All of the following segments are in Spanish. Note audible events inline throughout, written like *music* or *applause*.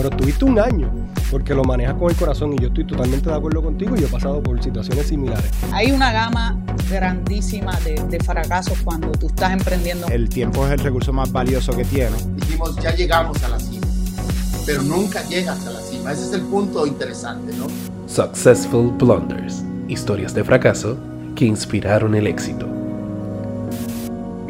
pero tuviste un año porque lo manejas con el corazón y yo estoy totalmente de acuerdo contigo y yo he pasado por situaciones similares. Hay una gama grandísima de, de fracasos cuando tú estás emprendiendo. El tiempo es el recurso más valioso que tiene. Dijimos, ya llegamos a la cima, pero nunca llegas a la cima. Ese es el punto interesante, ¿no? Successful Blunders, historias de fracaso que inspiraron el éxito.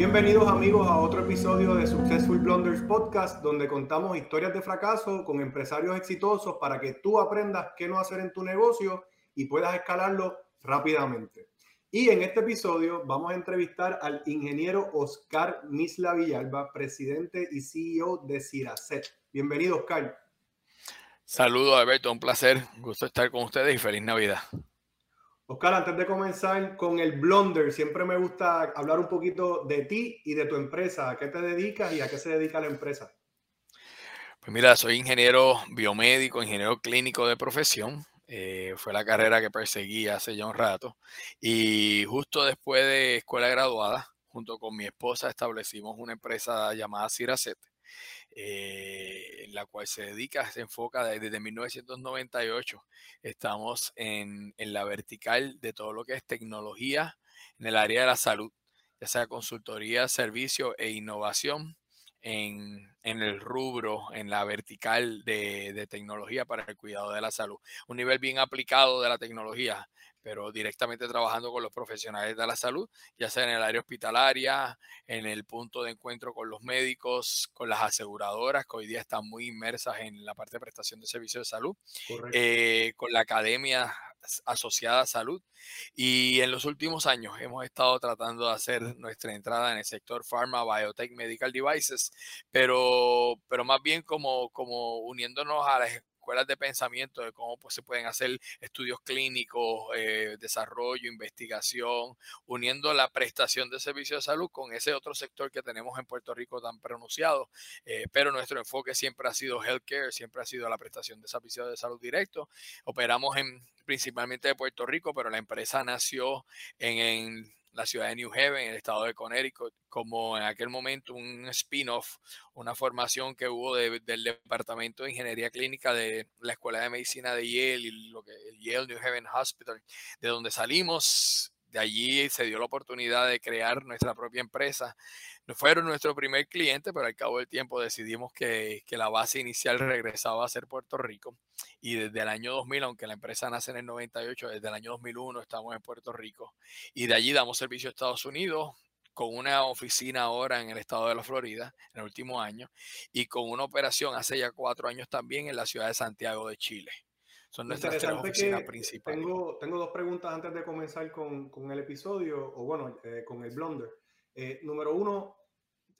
Bienvenidos amigos a otro episodio de Successful Blunders Podcast, donde contamos historias de fracaso con empresarios exitosos para que tú aprendas qué no hacer en tu negocio y puedas escalarlo rápidamente. Y en este episodio vamos a entrevistar al ingeniero Oscar Misla Villalba, presidente y CEO de Ciracet. Bienvenido, Oscar. Saludos, Alberto, un placer, gusto estar con ustedes y feliz Navidad. Oscar, antes de comenzar con el Blunder, siempre me gusta hablar un poquito de ti y de tu empresa. ¿A qué te dedicas y a qué se dedica la empresa? Pues mira, soy ingeniero biomédico, ingeniero clínico de profesión. Eh, fue la carrera que perseguí hace ya un rato. Y justo después de escuela graduada, junto con mi esposa, establecimos una empresa llamada Ciracet, eh, la cual se dedica, se enfoca desde 1998. Estamos en, en la vertical de todo lo que es tecnología en el área de la salud, ya sea consultoría, servicio e innovación en, el rubro, en la vertical de, tecnología para el cuidado de la salud. Un nivel bien aplicado de la tecnología, pero directamente trabajando con los profesionales de la salud, ya sea en el área hospitalaria, en el punto de encuentro con los médicos, con las aseguradoras, que hoy día están muy inmersas en la parte de prestación de servicios de salud, eh, con la academia asociada a salud. Y en los últimos años hemos estado tratando de hacer nuestra entrada en el sector pharma, biotech, medical devices, pero, pero más bien como, como uniéndonos a las escuelas de pensamiento de cómo pues, se pueden hacer estudios clínicos, eh, desarrollo, investigación, uniendo la prestación de servicios de salud con ese otro sector que tenemos en Puerto Rico tan pronunciado. Eh, pero nuestro enfoque siempre ha sido healthcare, siempre ha sido la prestación de servicios de salud directo. Operamos en principalmente de Puerto Rico, pero la empresa nació en la ciudad de New Haven, en el estado de Connecticut, como en aquel momento un spin-off, una formación que hubo del Departamento de Ingeniería Clínica de la Escuela de Medicina de Yale y lo que el Yale New Haven Hospital, de donde salimos. De allí se dio la oportunidad de crear nuestra propia empresa. No fueron nuestro primer cliente, pero al cabo del tiempo decidimos que, que la base inicial regresaba a ser Puerto Rico y desde el año 2000, aunque la empresa nace en el 98, desde el año 2001 estamos en Puerto Rico y de allí damos servicio a Estados Unidos con una oficina ahora en el estado de la Florida en el último año y con una operación hace ya cuatro años también en la ciudad de Santiago de Chile. Son nuestras tres oficinas principales. Tengo, tengo, dos preguntas antes de comenzar con, con el episodio, o bueno, eh, con el Blunder. Eh, número uno,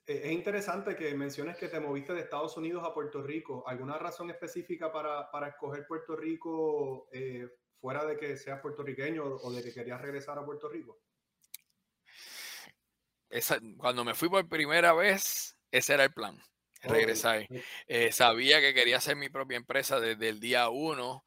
eh, es interesante que menciones que te moviste de Estados Unidos a Puerto Rico. ¿Alguna razón específica para, para escoger Puerto Rico fuera de que seas puertorriqueño o de que querías regresar a Puerto Rico? cuando me fui por primera vez, ese era el plan, regresar. Eh, sabía que quería hacer mi propia empresa desde el día uno.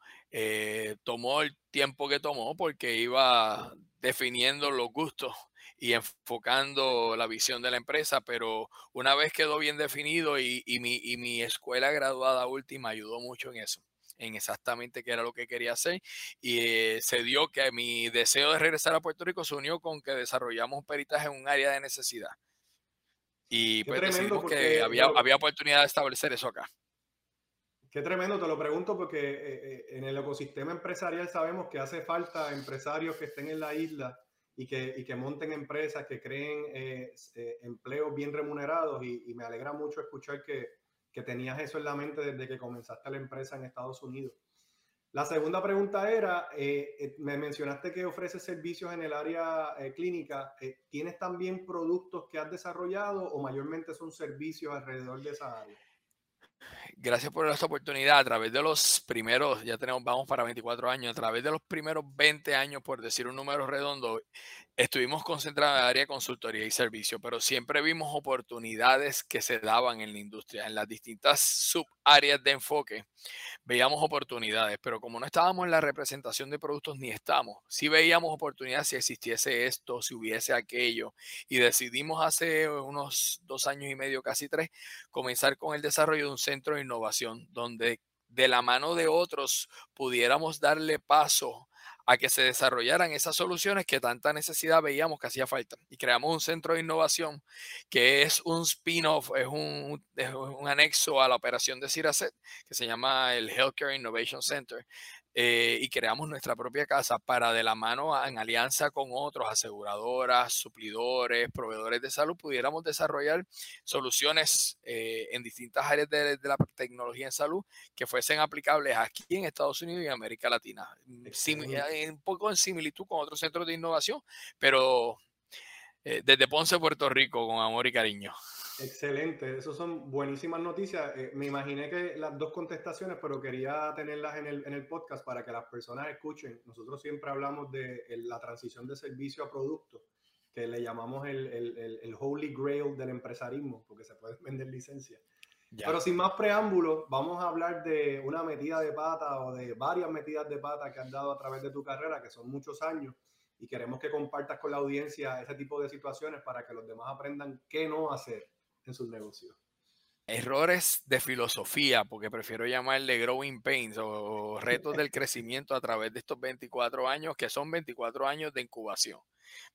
tomó el tiempo que tomó porque iba definiendo los gustos y enfocando la visión de la empresa, pero una vez quedó bien definido y, mi, y mi escuela graduada última ayudó mucho en eso en exactamente qué era lo que quería hacer y eh, se dio que mi deseo de regresar a Puerto Rico se unió con que desarrollamos un peritaje en un área de necesidad y pues decidimos que había, había oportunidad de establecer eso acá. Qué tremendo, te lo pregunto porque eh, eh, en el ecosistema empresarial sabemos que hace falta empresarios que estén en la isla y que, y que monten empresas, que creen eh, empleos bien remunerados y, me alegra mucho escuchar que, que, tenías eso en la mente desde que comenzaste la empresa en Estados Unidos. La segunda pregunta era, eh, me mencionaste que ofreces servicios en el área clínica. ¿Tienes también productos que has desarrollado o mayormente son servicios alrededor de esa área? gracias por esta oportunidad. A través de los primeros, ya tenemos, vamos para 24 años, a través de los primeros 20 años, por decir un número redondo, estuvimos concentrados en el área de consultoría y servicio, pero siempre vimos oportunidades que se daban en la industria, en las distintas subáreas de enfoque. Veíamos oportunidades, pero como no estábamos en la representación de productos ni estamos, sí veíamos oportunidades si existiese esto, si hubiese aquello, y decidimos hace unos dos años y medio, casi tres, comenzar con el desarrollo de un centro de innovación donde de la mano de otros pudiéramos darle paso a que se desarrollaran esas soluciones que tanta necesidad veíamos que hacía falta. Y creamos un centro de innovación que es un spin-off, es un, un, anexo a la operación de CIRACET, que se llama el Healthcare Innovation Center, eh, y creamos nuestra propia casa para de la mano en alianza con otros, aseguradoras, suplidores, proveedores de salud, pudiéramos desarrollar soluciones eh, en distintas áreas de, la tecnología en salud que fuesen aplicables aquí en Estados Unidos y en América Latina. Mm, eh, un poco en similitud con otros centros de innovación, pero desde Ponce, Puerto Rico, con amor y cariño. Excelente, eso son buenísimas noticias. Eh, me imaginé que las dos contestaciones, pero quería tenerlas en el, en el podcast para que las personas escuchen. Nosotros siempre hablamos de la transición de servicio a producto, que le llamamos el, el, el, holy grail del empresarismo, porque se puede *laughs* vender licencia. Pero sin más preámbulos, vamos a hablar de una metida de pata o de varias metidas de pata que has dado a través de tu carrera, que son muchos años, y queremos que compartas con la audiencia ese tipo de situaciones para que los demás aprendan qué no hacer en sus negocios. Errores de filosofía, porque prefiero llamarle growing pains o retos del crecimiento a través de estos 24 años, que son 24 años de incubación.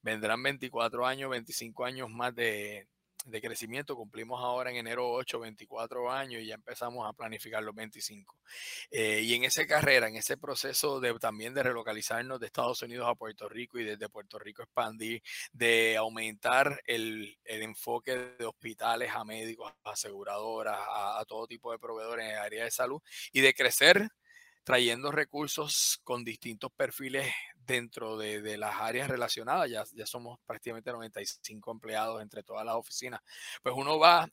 Vendrán 24 años, 25 años más de, de crecimiento. Cumplimos ahora en enero 8, 24 años y ya empezamos a planificar los 25. Eh, y en esa carrera, en ese proceso de también de relocalizarnos de Estados Unidos a Puerto Rico y desde Puerto Rico expandir, de aumentar el, el enfoque de hospitales a médicos, a aseguradoras, a, a todo tipo de proveedores en el área de salud y de crecer trayendo recursos con distintos perfiles dentro de, las áreas relacionadas, ya, ya somos prácticamente 95 empleados entre todas las oficinas, pues uno va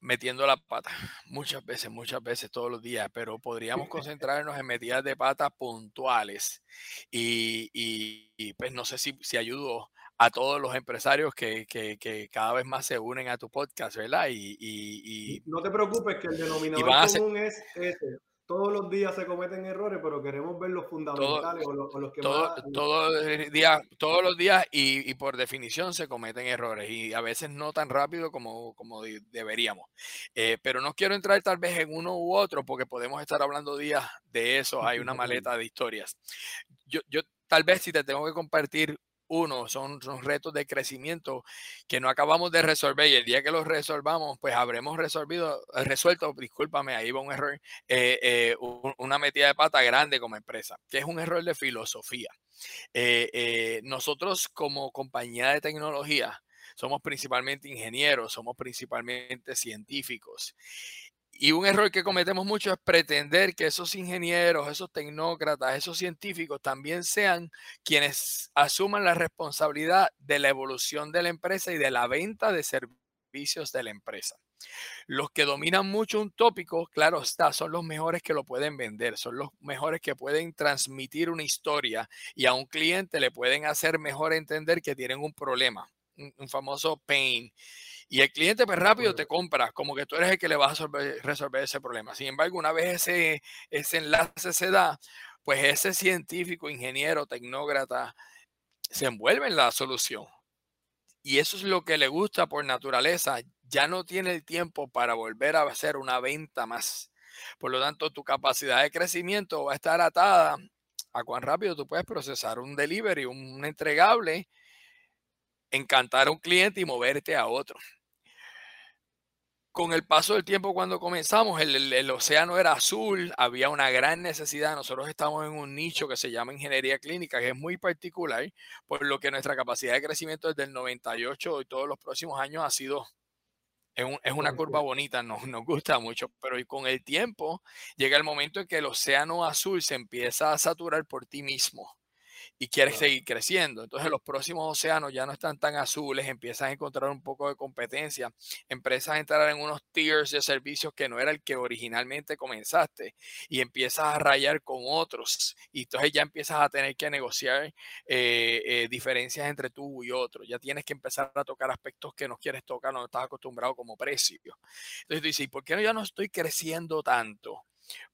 metiendo la pata muchas veces, muchas veces, todos los días, pero podríamos *laughs* concentrarnos en medidas de pata puntuales y, y, pues no sé si, si ayudo a todos los empresarios que, que, que, cada vez más se unen a tu podcast, ¿verdad? Y, y no te preocupes que el denominador común es ese todos los días se cometen errores, pero queremos ver los fundamentales o, los, que más... Todo el día, todos los días y, y, por definición se cometen errores y a veces no tan rápido como, como deberíamos. Eh, pero no quiero entrar tal vez en uno u otro porque podemos estar hablando días de eso. Hay una *laughs* maleta de historias. Yo, yo tal vez si te tengo que compartir uno, son, son, retos de crecimiento que no acabamos de resolver y el día que los resolvamos, pues habremos resolvido, eh, resuelto, discúlpame, ahí va un error, eh, eh, una metida de pata grande como empresa, que es un error de filosofía. nosotros como compañía de tecnología somos principalmente ingenieros, somos principalmente científicos y un error que cometemos mucho es pretender que esos ingenieros, esos tecnócratas, esos científicos también sean quienes asuman la responsabilidad de la evolución de la empresa y de la venta de servicios de la empresa. Los que dominan mucho un tópico, claro está, son los mejores que lo pueden vender, son los mejores que pueden transmitir una historia y a un cliente le pueden hacer mejor entender que tienen un problema, un, famoso pain y el cliente pues rápido te compra, como que tú eres el que le vas a resolver, ese problema. Sin embargo, una vez ese, ese enlace se da, pues ese científico, ingeniero, tecnócrata, se envuelve en la solución. Y eso es lo que le gusta por naturaleza. Ya no tiene el tiempo para volver a hacer una venta más. Por lo tanto, tu capacidad de crecimiento va a estar atada a cuán rápido tú puedes procesar un delivery, un entregable encantar a un cliente y moverte a otro. Con el paso del tiempo, cuando comenzamos, el, océano era azul, había una gran necesidad. Nosotros estamos en un nicho que se llama ingeniería clínica, que es muy particular, por lo que nuestra capacidad de crecimiento desde el 98 y todos los próximos años ha sido es, una curva bonita, nos, nos gusta mucho, pero con el tiempo llega el momento en que el océano azul se empieza a saturar por ti mismo y quieres seguir creciendo. Entonces los próximos océanos ya no están tan azules, empiezas a encontrar un poco de competencia, empiezas a entrar en unos tiers de servicios que no era el que originalmente comenzaste y empiezas a rayar con otros y entonces ya empiezas a tener que negociar eh, eh, diferencias entre tú y otro. Ya tienes que empezar a tocar aspectos que no quieres tocar, no estás acostumbrado como precio. Entonces tú dices, ¿por qué ya no estoy creciendo tanto?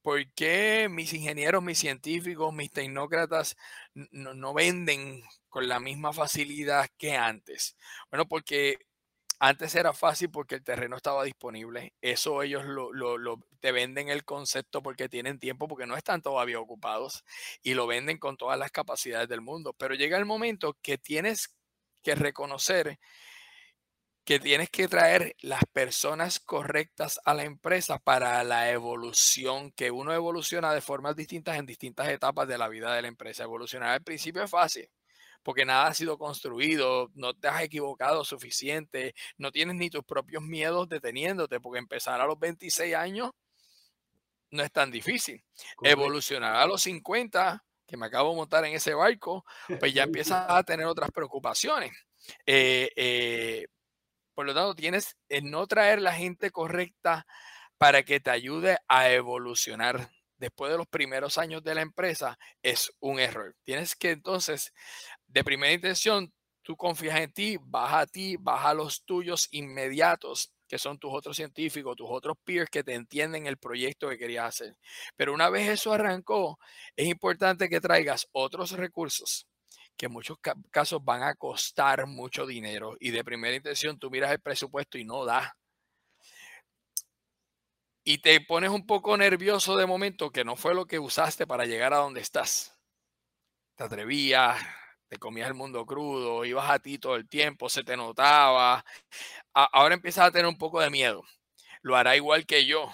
¿Por qué mis ingenieros, mis científicos, mis tecnócratas no, venden con la misma facilidad que antes? Bueno, porque Antes era fácil porque el terreno estaba disponible. Eso ellos lo, lo, lo, te venden el concepto porque tienen tiempo, porque no están todavía ocupados y lo venden con todas las capacidades del mundo. Pero llega el momento que tienes que reconocer que tienes que traer las personas correctas a la empresa para la evolución, que uno evoluciona de formas distintas en distintas etapas de la vida de la empresa. Evolucionar al principio es fácil, porque nada ha sido construido, no te has equivocado suficiente, no tienes ni tus propios miedos deteniéndote, porque empezar a los 26 años no es tan difícil. Evolucionar a los 50, que me acabo de montar en ese barco, pues ya *laughs* empiezas a tener otras preocupaciones. Eh, eh, por lo tanto, tienes en no traer la gente correcta para que te ayude a evolucionar después de los primeros años de la empresa es un error. Tienes que entonces, de primera intención, tú confías en ti, baja a ti, baja a los tuyos inmediatos, que son tus otros científicos, tus otros peers que te entienden el proyecto que querías hacer. Pero una vez eso arrancó, es importante que traigas otros recursos que en muchos casos van a costar mucho dinero y de primera intención tú miras el presupuesto y no da. Y te pones un poco nervioso de momento que no fue lo que usaste para llegar a donde estás. Te atrevías, te comías el mundo crudo, ibas a ti todo el tiempo, se te notaba. ahora empiezas a tener un poco de miedo. Lo hará igual que yo.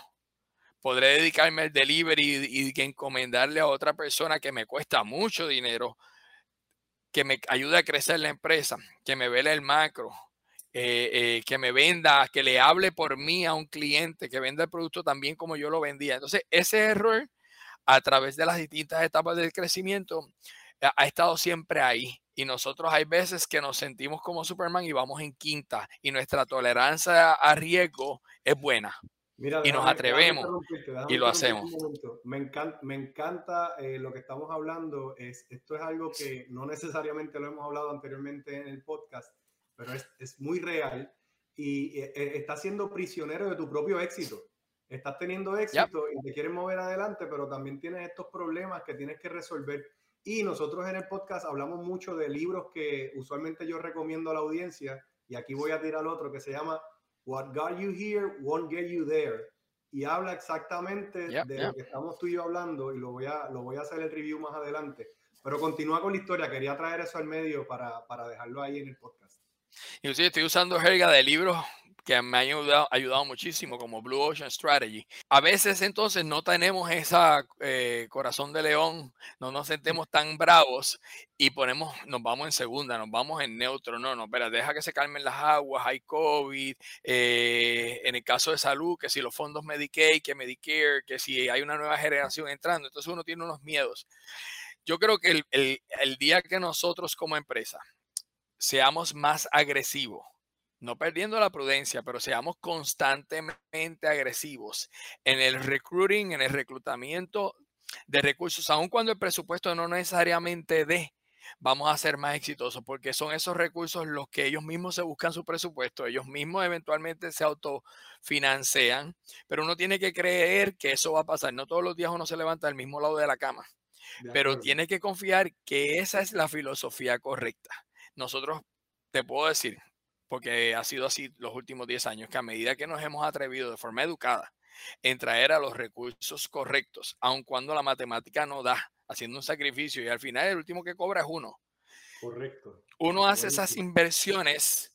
Podré dedicarme al delivery y, y encomendarle a otra persona que me cuesta mucho dinero que me ayude a crecer la empresa, que me vele el macro, eh, eh, que me venda, que le hable por mí a un cliente, que venda el producto también como yo lo vendía. Entonces, ese error a través de las distintas etapas del crecimiento ha, ha estado siempre ahí. Y nosotros hay veces que nos sentimos como Superman y vamos en quinta y nuestra tolerancia a riesgo es buena y nos atrevemos y lo hacemos. Me encanta, me encanta eh, lo que estamos hablando. Es, esto es algo que no necesariamente lo hemos hablado anteriormente en el podcast, pero es, es muy real y eh, eh, estás siendo prisionero de tu propio éxito. Estás teniendo éxito y te quieres mover adelante, pero también tienes estos problemas que tienes que resolver. Y nosotros en el podcast hablamos mucho de libros que usualmente yo recomiendo a la audiencia, y aquí voy a tirar otro que se llama What got you here won't get you there. Y habla exactamente de lo que estamos tú y yo hablando y lo voy, a, lo voy a hacer el review más adelante. Pero continúa con la historia, quería traer eso al medio para, para dejarlo ahí en el podcast. Inclusive estoy usando jerga de libros que me ha ayudado, ayudado muchísimo, como Blue Ocean Strategy. A veces entonces no tenemos esa eh, corazón de león, no nos sentemos tan bravos y ponemos, nos vamos en segunda, nos vamos en neutro, no, no, espera, deja que se calmen las aguas, hay COVID, eh, en el caso de salud, que si los fondos Medicaid, que Medicare, que si hay una nueva generación entrando, entonces uno tiene unos miedos. Yo creo que el, el, el día que nosotros como empresa seamos más agresivos, no perdiendo la prudencia, pero seamos constantemente agresivos en el recruiting, en el reclutamiento de recursos, aun cuando el presupuesto no necesariamente dé, vamos a ser más exitosos porque son esos recursos los que ellos mismos se buscan su presupuesto, ellos mismos eventualmente se autofinancian, pero uno tiene que creer que eso va a pasar. No todos los días uno se levanta del mismo lado de la cama, pero tiene que confiar que esa es la filosofía correcta. Nosotros, te puedo decir, porque ha sido así los últimos 10 años, que a medida que nos hemos atrevido de forma educada en traer a los recursos correctos, aun cuando la matemática no da, haciendo un sacrificio y al final el último que cobra es uno. Correcto. Uno hace esas inversiones,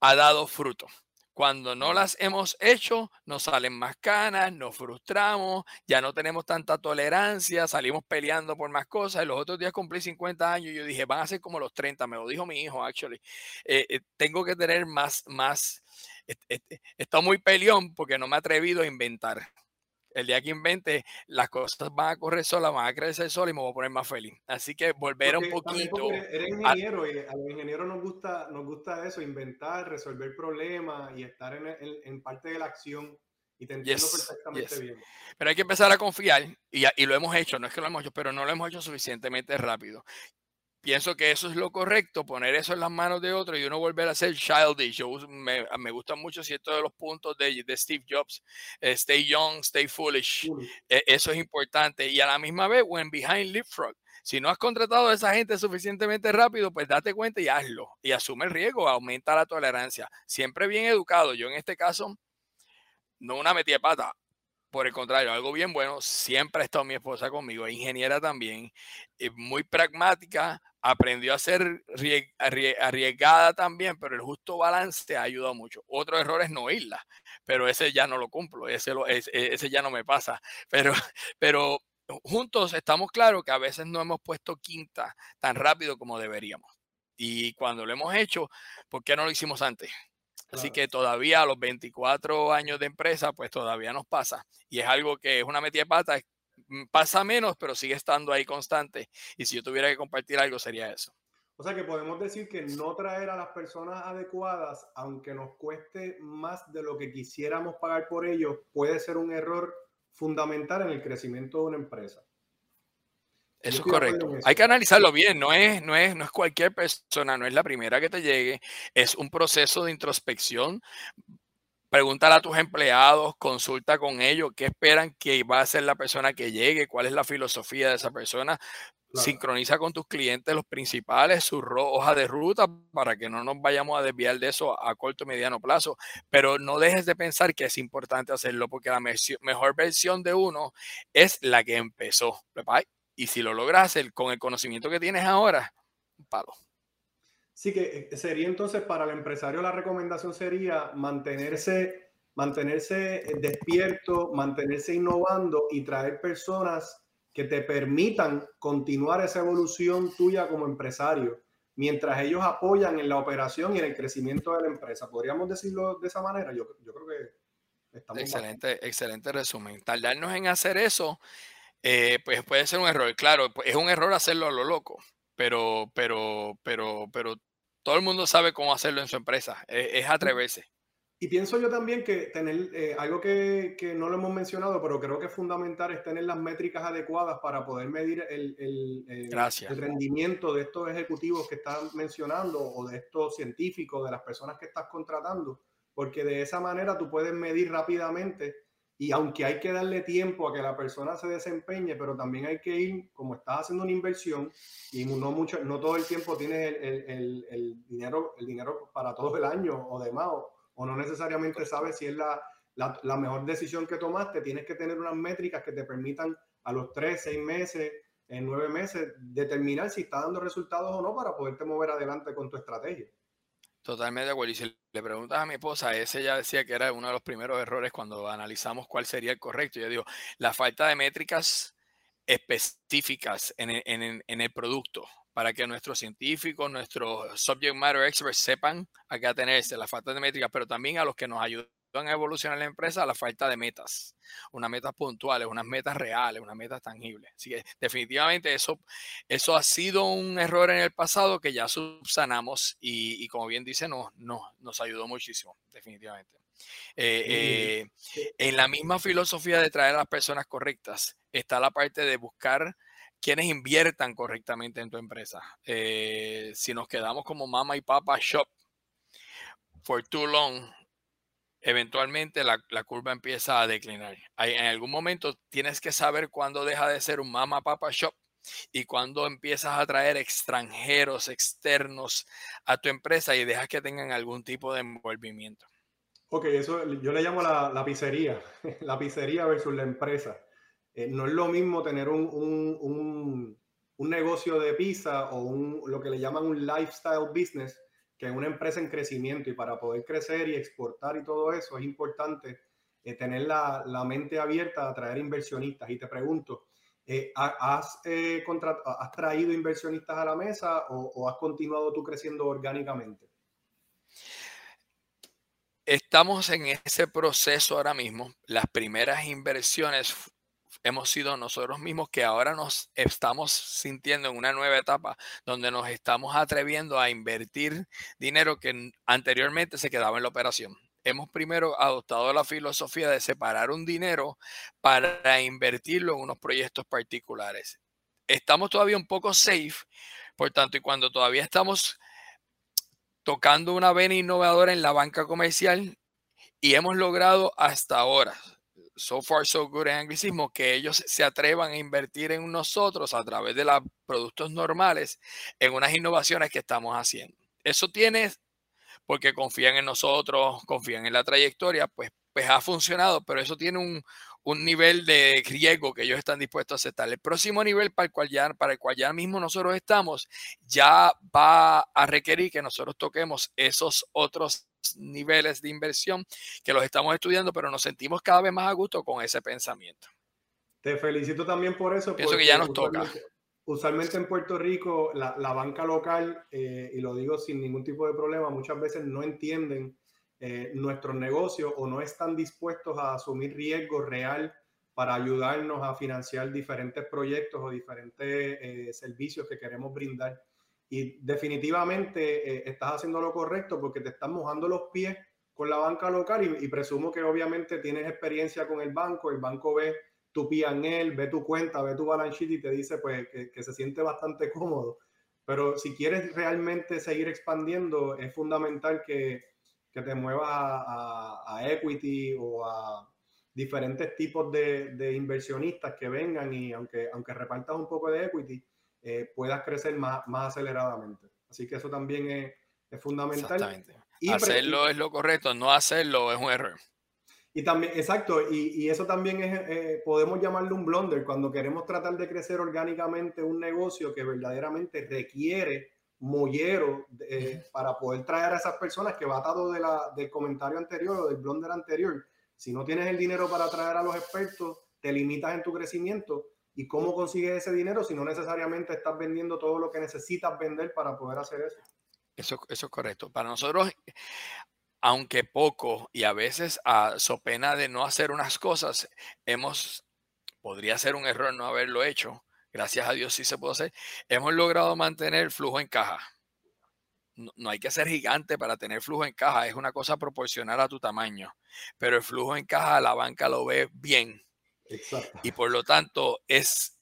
ha dado fruto. Cuando no las hemos hecho, nos salen más canas, nos frustramos, ya no tenemos tanta tolerancia, salimos peleando por más cosas. Y los otros días cumplí 50 años y yo dije, van a ser como los 30, me lo dijo mi hijo, actually. Eh, eh, tengo que tener más, más, está muy peleón porque no me he atrevido a inventar el día que invente, las cosas van a correr solas, van a crecer solas y me voy a poner más feliz. Así que volver un poquito. Eres ingeniero y a los ingenieros nos gusta, nos gusta eso, inventar, resolver problemas y estar en, en, parte de la acción. Y te entiendo perfectamente bien. Pero hay que empezar a confiar y, y, lo hemos hecho, no es que lo hemos hecho, pero no lo hemos hecho suficientemente rápido pienso que eso es lo correcto, poner eso en las manos de otro y uno volver a ser childish. Yo, me, me gusta mucho ciertos de los puntos de, de Steve Jobs, eh, stay young, stay foolish. E, eso es importante. Y a la misma vez, when behind leapfrog, Si no has contratado a esa gente suficientemente rápido, pues date cuenta y hazlo. Y asume el riesgo, aumenta la tolerancia. Siempre bien educado. Yo en este caso, no una metida de pata. Por el contrario, algo bien bueno. Siempre ha estado mi esposa conmigo, ingeniera también, eh, muy pragmática, aprendió a ser arriesgada también, pero el justo balance ha ayudado mucho. Otro error es no irla, pero ese ya no lo cumplo, ese, e, ese, ya no me pasa. *laughs* Pero, pero juntos estamos claros que a veces no hemos puesto quinta tan rápido como deberíamos. Y cuando lo hemos hecho, ¿por qué no lo hicimos antes? Así que todavía a los 24 años de empresa, pues todavía nos pasa. Y es algo que es una metida de pata, pasa menos, pero sigue estando ahí constante. Y si yo tuviera que compartir algo, sería eso. O sea que podemos decir que no traer a las personas adecuadas, aunque nos cueste más de lo que quisiéramos pagar por ellos, puede ser un error fundamental en el crecimiento de una empresa. Eso es correcto. Hay que analizarlo bien. No es, no, es, no es cualquier persona, no es la primera que te llegue. Es un proceso de introspección Pregúntale a tus empleados, consulta con ellos qué esperan que va a ser la persona que llegue, cuál es la filosofía de esa persona. Sincroniza con tus clientes los principales, su hoja de ruta, para que no nos vayamos a desviar de eso a corto y mediano plazo. Pero no dejes de pensar que es importante hacerlo, porque la mejor versión de uno es la que empezó. Y si lo logras hacer con el conocimiento que tienes ahora, un palo. Sí, que eh, sería entonces para el empresario la recomendación sería mantenerse, mantenerse eh, despierto, mantenerse innovando y traer personas que te permitan continuar esa evolución tuya como empresario, mientras ellos apoyan en la operación y en el crecimiento de la empresa. ¿Podríamos decirlo de esa manera? Yo, creo que estamos... Excelente, excelente resumen. Tardarnos en hacer eso, eh, pues puede ser un error. Claro, pues, es un error hacerlo a lo loco pero, pero, pero, pero todo el mundo sabe cómo hacerlo en su empresa. E, es, atreverse. Y pienso yo también que tener eh, algo que, que, no lo hemos mencionado, pero creo que es fundamental es tener las métricas adecuadas para poder medir el, el, el, rendimiento de estos ejecutivos que están mencionando o de estos científicos, de las personas que estás contratando, porque de esa manera tú puedes medir rápidamente y aunque hay que darle tiempo a que la persona se desempeñe, pero también hay que ir, como estás haciendo una inversión y no, mucho, no todo el tiempo tienes el, el, el dinero, el dinero para todo el año o demás, o, o no necesariamente sabes si es la, la, la, mejor decisión que tomaste, tienes que tener unas métricas que te permitan a los tres, seis meses, en nueve meses, determinar si está dando resultados o no para poderte mover adelante con tu estrategia. Totalmente de acuerdo. Y si le preguntas a mi esposa, ese ya decía que era uno de los primeros errores cuando analizamos cuál sería el correcto. Yo digo, la falta de métricas específicas en el, producto para que nuestros científicos, nuestros subject matter experts sepan a qué atenerse, la falta de métricas, pero también a los que nos ayudan a evolucionar la empresa, la falta de metas, unas metas puntuales, unas metas reales, unas metas tangibles. Así que definitivamente eso, eso ha sido un error en el pasado que ya subsanamos y, como bien dice, no, no, nos ayudó muchísimo, definitivamente. Eh, eh, en la misma filosofía de traer a las personas correctas está la parte de buscar quienes inviertan correctamente en tu empresa. Eh, si nos quedamos como mama y papa shop for too long, eventualmente la, curva empieza a declinar. en algún momento tienes que saber cuándo deja de ser un mama papa shop y cuándo empiezas a traer extranjeros externos a tu empresa y dejas que tengan algún tipo de envolvimiento. Ok, eso yo le llamo la, pizzería, *laughs* la pizzería versus la empresa. Eh, no es lo mismo tener un, un, un, negocio de pizza o un, lo que le llaman un lifestyle business que es una empresa en crecimiento y para poder crecer y exportar y todo eso es importante eh, tener la, mente abierta a atraer inversionistas. Y te pregunto, eh, ¿has, eh, ¿has traído inversionistas a la mesa o has continuado tú creciendo orgánicamente? Estamos en ese proceso ahora mismo. Las primeras inversiones hemos sido nosotros mismos que ahora nos estamos sintiendo en una nueva etapa donde nos estamos atreviendo a invertir dinero que anteriormente se quedaba en la operación. Hemos primero adoptado la filosofía de separar un dinero para invertirlo en unos proyectos particulares. Estamos todavía un poco safe, por tanto, y cuando todavía estamos tocando una vena innovadora en la banca comercial y hemos logrado hasta ahora so far so good en anglicismo, que ellos se atrevan a invertir en nosotros a través de los productos normales en unas innovaciones que estamos haciendo. Eso tiene, porque confían en nosotros, confían en la trayectoria, pues, pues ha funcionado, pero eso tiene un, un nivel de riesgo que ellos están dispuestos a aceptar. El próximo nivel para el cual ya, para el cual ya mismo nosotros estamos, ya va a requerir que nosotros toquemos esos otros niveles de inversión que los estamos estudiando, pero nos sentimos cada vez más a gusto con ese pensamiento. Te felicito también por eso. Pienso que ya nos toca. Usualmente en Puerto Rico, la, la banca local, eh, y lo digo sin ningún tipo de problema, muchas veces no entienden eh, nuestros negocios o no están dispuestos a asumir riesgo real para ayudarnos a financiar diferentes proyectos o diferentes eh, servicios que queremos brindar. Y definitivamente eh, estás haciendo lo correcto porque te estás mojando los pies con la banca local y, presumo que obviamente tienes experiencia con el banco, el banco ve tu él ve tu cuenta, ve tu balance sheet y te dice pues que, que se siente bastante cómodo. Pero si quieres realmente seguir expandiendo, es fundamental que, que te muevas a, equity o a diferentes tipos de, inversionistas que vengan y aunque, aunque repartas un poco de equity, eh, puedas crecer más, más aceleradamente. Así que eso también es, fundamental. Exactamente. Y hacerlo es lo correcto, no hacerlo es un error. Y también, exacto, y, eso también es, eh, podemos llamarlo un blunder cuando queremos tratar de crecer orgánicamente un negocio que verdaderamente requiere mollero eh, para poder traer a esas personas que va atado de la, del comentario anterior o del blunder anterior. Si no tienes el dinero para traer a los expertos, te limitas en tu crecimiento. ¿Y cómo consigues ese dinero si no necesariamente estás vendiendo todo lo que necesitas vender para poder hacer eso? Eso, es correcto. Para nosotros, aunque poco y a veces a so pena de no hacer unas cosas, hemos, podría ser un error no haberlo hecho gracias a Dios sí se puede hacer, hemos logrado mantener flujo en caja. No, hay que ser gigante para tener flujo en caja, es una cosa proporcional a tu tamaño, pero el flujo en caja la banca lo ve bien. Y por lo tanto es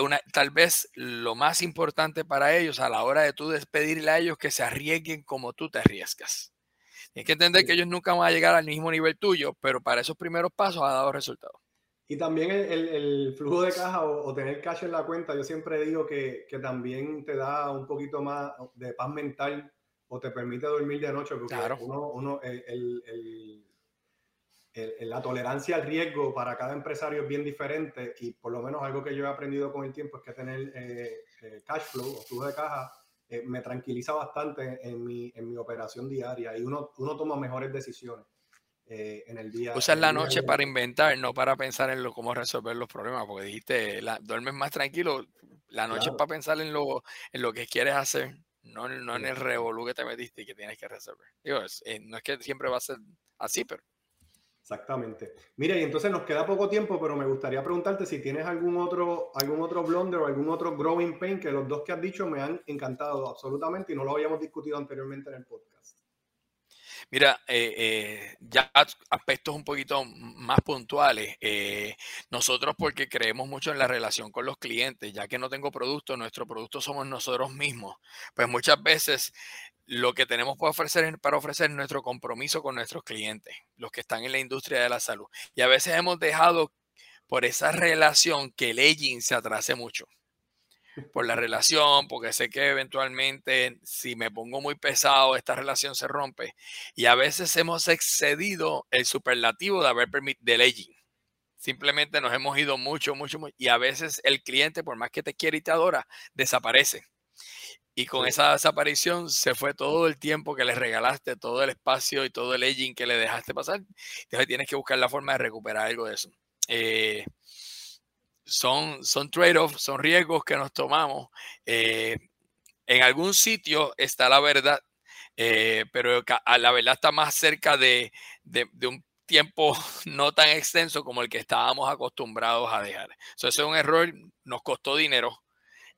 una, tal vez lo más importante para ellos a la hora de tú despedirle a ellos que se arriesguen como tú te arriesgas. Tienes que entender que ellos nunca van a llegar al mismo nivel tuyo, pero para esos primeros pasos ha dado resultados. Y también el, el, flujo de caja o, tener cash en la cuenta, yo siempre digo que, que, también te da un poquito más de paz mental o te permite dormir de noche, porque uno, uno el, la tolerancia al riesgo para cada empresario es bien diferente y por lo menos algo que yo he aprendido con el tiempo es que tener eh, eh, cash flow o flujo de caja eh, me tranquiliza bastante en mi, en mi operación diaria y uno, uno toma mejores decisiones. Eh, en el día. Usas la noche para inventar, no para pensar en lo, cómo resolver los problemas, porque dijiste, la, duermes más tranquilo, la noche es para pensar en lo, en lo que quieres hacer, no, no en el revolú que te metiste y que tienes que resolver. Digo, eh, no es que siempre va a ser así, pero... Exactamente. Mira, y entonces nos queda poco tiempo, pero me gustaría preguntarte si tienes algún otro, algún otro blunder o algún otro growing pain que los dos que has dicho me han encantado absolutamente y no lo habíamos discutido anteriormente en el podcast. Mira, eh, eh, ya aspectos un poquito más puntuales. Eh, nosotros porque creemos mucho en la relación con los clientes, ya que no tengo producto, nuestro producto somos nosotros mismos. Pues muchas veces lo que tenemos para ofrecer, para ofrecer nuestro compromiso con nuestros clientes, los que están en la industria de la salud. Y a veces hemos dejado por esa relación que el aging se atrase mucho por la relación, porque sé que eventualmente si me pongo muy pesado, esta relación se rompe. Y a veces hemos excedido el superlativo de haber permitido del aging. Simplemente nos hemos ido mucho, mucho, mucho. Y a veces el cliente, por más que te quiere y te adora, desaparece. Y con esa desaparición se fue todo el tiempo que le regalaste, todo el espacio y todo el aging que le dejaste pasar. Entonces tienes que buscar la forma de recuperar algo de eso. Eh, son, son trade-offs, son riesgos que nos tomamos. Eh, en algún sitio está la verdad, eh, pero la verdad está más cerca de, un tiempo *laughs* no tan extenso como el que estábamos acostumbrados a dejar. eso es un error, nos costó dinero,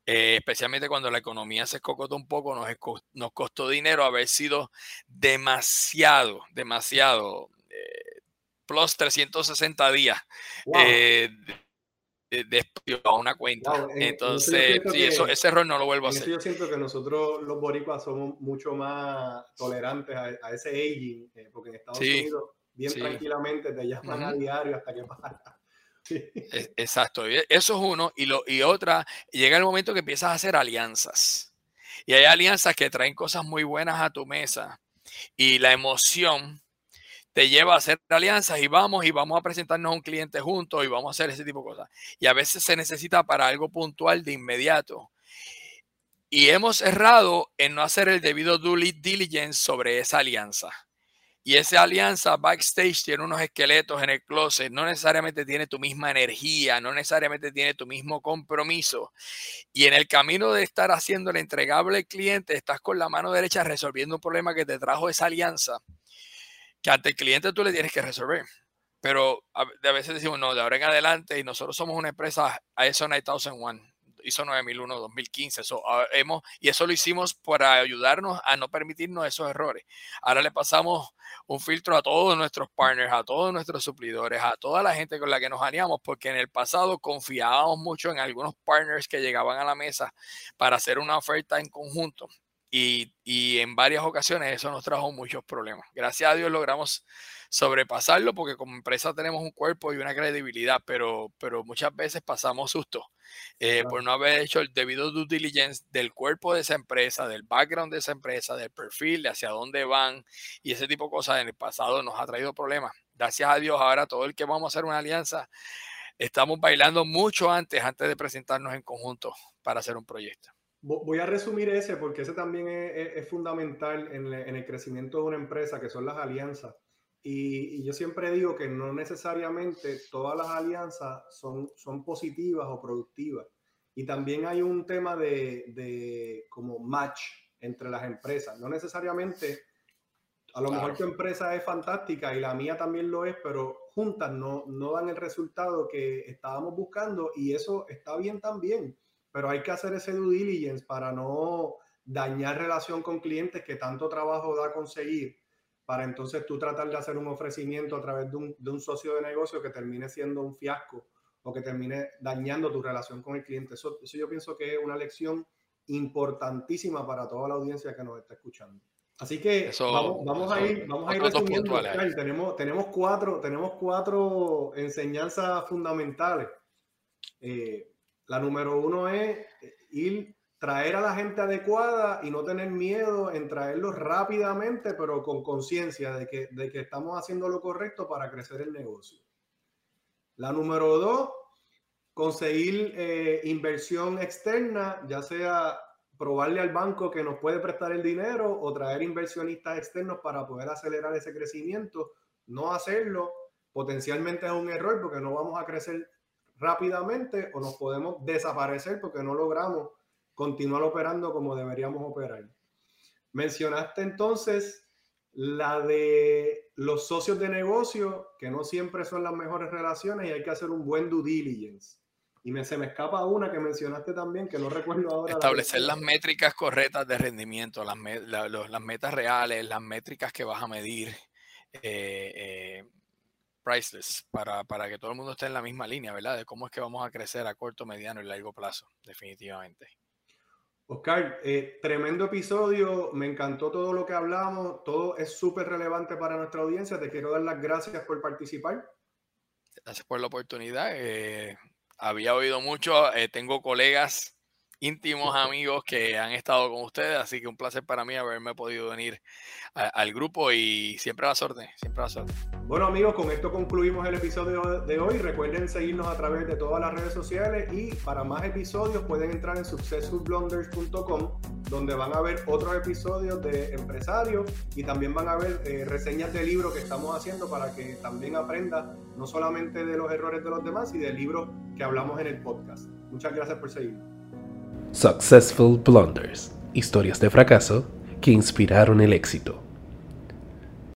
eh, especialmente cuando la economía se escocotó un poco, nos, nos costó dinero haber sido demasiado, demasiado, plus 360 días de, a una cuenta. Entonces, sí, eso, ese error no lo vuelvo a hacer. yo siento que nosotros los boricuas somos mucho más tolerantes a, ese aging, eh, porque en Estados Unidos bien tranquilamente, te llaman a diario hasta que pasa. *laughs* E, exacto, eso es uno. Y, lo, y otra, llega el momento que empiezas a hacer alianzas. Y hay alianzas que traen cosas muy buenas a tu mesa. Y la emoción te lleva a hacer alianzas y vamos y vamos a presentarnos a un cliente juntos y vamos a hacer ese tipo de cosas. Y a veces se necesita para algo puntual de inmediato. Y hemos errado en no hacer el debido due diligence sobre esa alianza. Y esa alianza backstage tiene unos esqueletos en el closet, no necesariamente tiene tu misma energía, no necesariamente tiene tu mismo compromiso. Y en el camino de estar haciendo el entregable al cliente, estás con la mano derecha resolviendo un problema que te trajo esa alianza que ante el cliente tú le tienes que resolver. Pero a, veces decimos, no, de ahora en adelante, y nosotros somos una empresa ISO 9001, ISO 9001, 2015, eso, hemos, y eso lo hicimos para ayudarnos a no permitirnos esos errores. Ahora le pasamos un filtro a todos nuestros partners, a todos nuestros suplidores, a toda la gente con la que nos aliamos, porque en el pasado confiábamos mucho en algunos partners que llegaban a la mesa para hacer una oferta en conjunto y, en varias ocasiones eso nos trajo muchos problemas. Gracias a Dios logramos sobrepasarlo porque como empresa tenemos un cuerpo y una credibilidad, pero, pero muchas veces pasamos susto eh, por no haber hecho el debido due diligence del cuerpo de esa empresa, del background de esa empresa, del perfil, de hacia dónde van y ese tipo de cosas en el pasado nos ha traído problemas. Gracias a Dios ahora todo el que vamos a hacer una alianza estamos bailando mucho antes, antes de presentarnos en conjunto para hacer un proyecto. Voy a resumir ese porque ese también es, fundamental en, el crecimiento de una empresa, que son las alianzas. Y, yo siempre digo que no necesariamente todas las alianzas son, son positivas o productivas. Y también hay un tema de, de como match entre las empresas. No necesariamente, a lo mejor tu empresa es fantástica y la mía también lo es, pero juntas no, no dan el resultado que estábamos buscando y eso está bien también pero hay que hacer ese due diligence para no dañar relación con clientes que tanto trabajo da conseguir, para entonces tú tratar de hacer un ofrecimiento a través de un, de un socio de negocio que termine siendo un fiasco o que termine dañando tu relación con el cliente. Eso, eso yo pienso que es una lección importantísima para toda la audiencia que nos está escuchando. Así que vamos, vamos, a ir, vamos a ir resumiendo. Tenemos, tenemos, cuatro, tenemos cuatro enseñanzas fundamentales. Eh, la número uno es eh, ir, traer a la gente adecuada y no tener miedo en traerlos rápidamente, pero con conciencia de que, de que estamos haciendo lo correcto para crecer el negocio. La número dos, conseguir eh, inversión externa, ya sea probarle al banco que nos puede prestar el dinero o traer inversionistas externos para poder acelerar ese crecimiento. No hacerlo potencialmente es un error porque no vamos a crecer rápidamente o nos podemos desaparecer porque no logramos continuar operando como deberíamos operar. Mencionaste entonces la de los socios de negocio, que no siempre son las mejores relaciones y hay que hacer un buen due diligence. Y me, se me escapa una que mencionaste también, que no recuerdo ahora. Establecer las métricas correctas de rendimiento, las, las metas reales, las métricas que vas a medir. Eh, eh, priceless para, para, que todo el mundo esté en la misma línea, ¿verdad? De cómo es que vamos a crecer a corto, mediano y largo plazo, definitivamente. Oscar, eh, tremendo episodio, me encantó todo lo que hablamos, todo es súper relevante para nuestra audiencia, te quiero dar las gracias por participar. Gracias por la oportunidad, eh, había oído mucho, eh, tengo colegas íntimos amigos que han estado con ustedes, así que un placer para mí haberme podido venir al grupo y siempre a la suerte, siempre a la suerte. Bueno amigos, con esto concluimos el episodio de hoy. Recuerden seguirnos a través de todas las redes sociales y para más episodios pueden entrar en successfulblunders.com donde van a ver otros episodios de empresarios y también van a ver eh, reseñas de libros que estamos haciendo para que también aprenda no solamente de los errores de los demás y de libros que hablamos en el podcast. Muchas gracias por seguirnos. Successful Blunders, historias de fracaso que inspiraron el éxito.